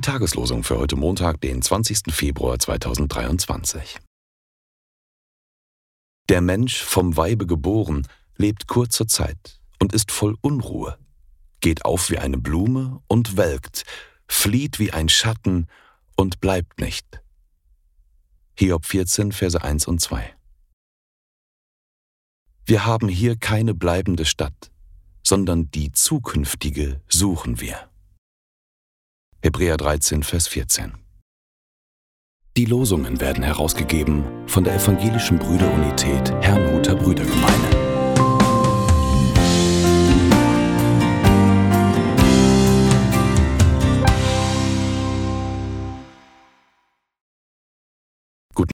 Tageslosung für heute Montag, den 20. Februar 2023. Der Mensch vom Weibe geboren lebt kurze Zeit und ist voll Unruhe, geht auf wie eine Blume und welkt, flieht wie ein Schatten und bleibt nicht. Hiob 14, Verse 1 und 2. Wir haben hier keine bleibende Stadt, sondern die zukünftige suchen wir. Hebräer 13, Vers 14. Die Losungen werden herausgegeben von der Evangelischen Brüderunität Herrnhuter Brüdergemeine.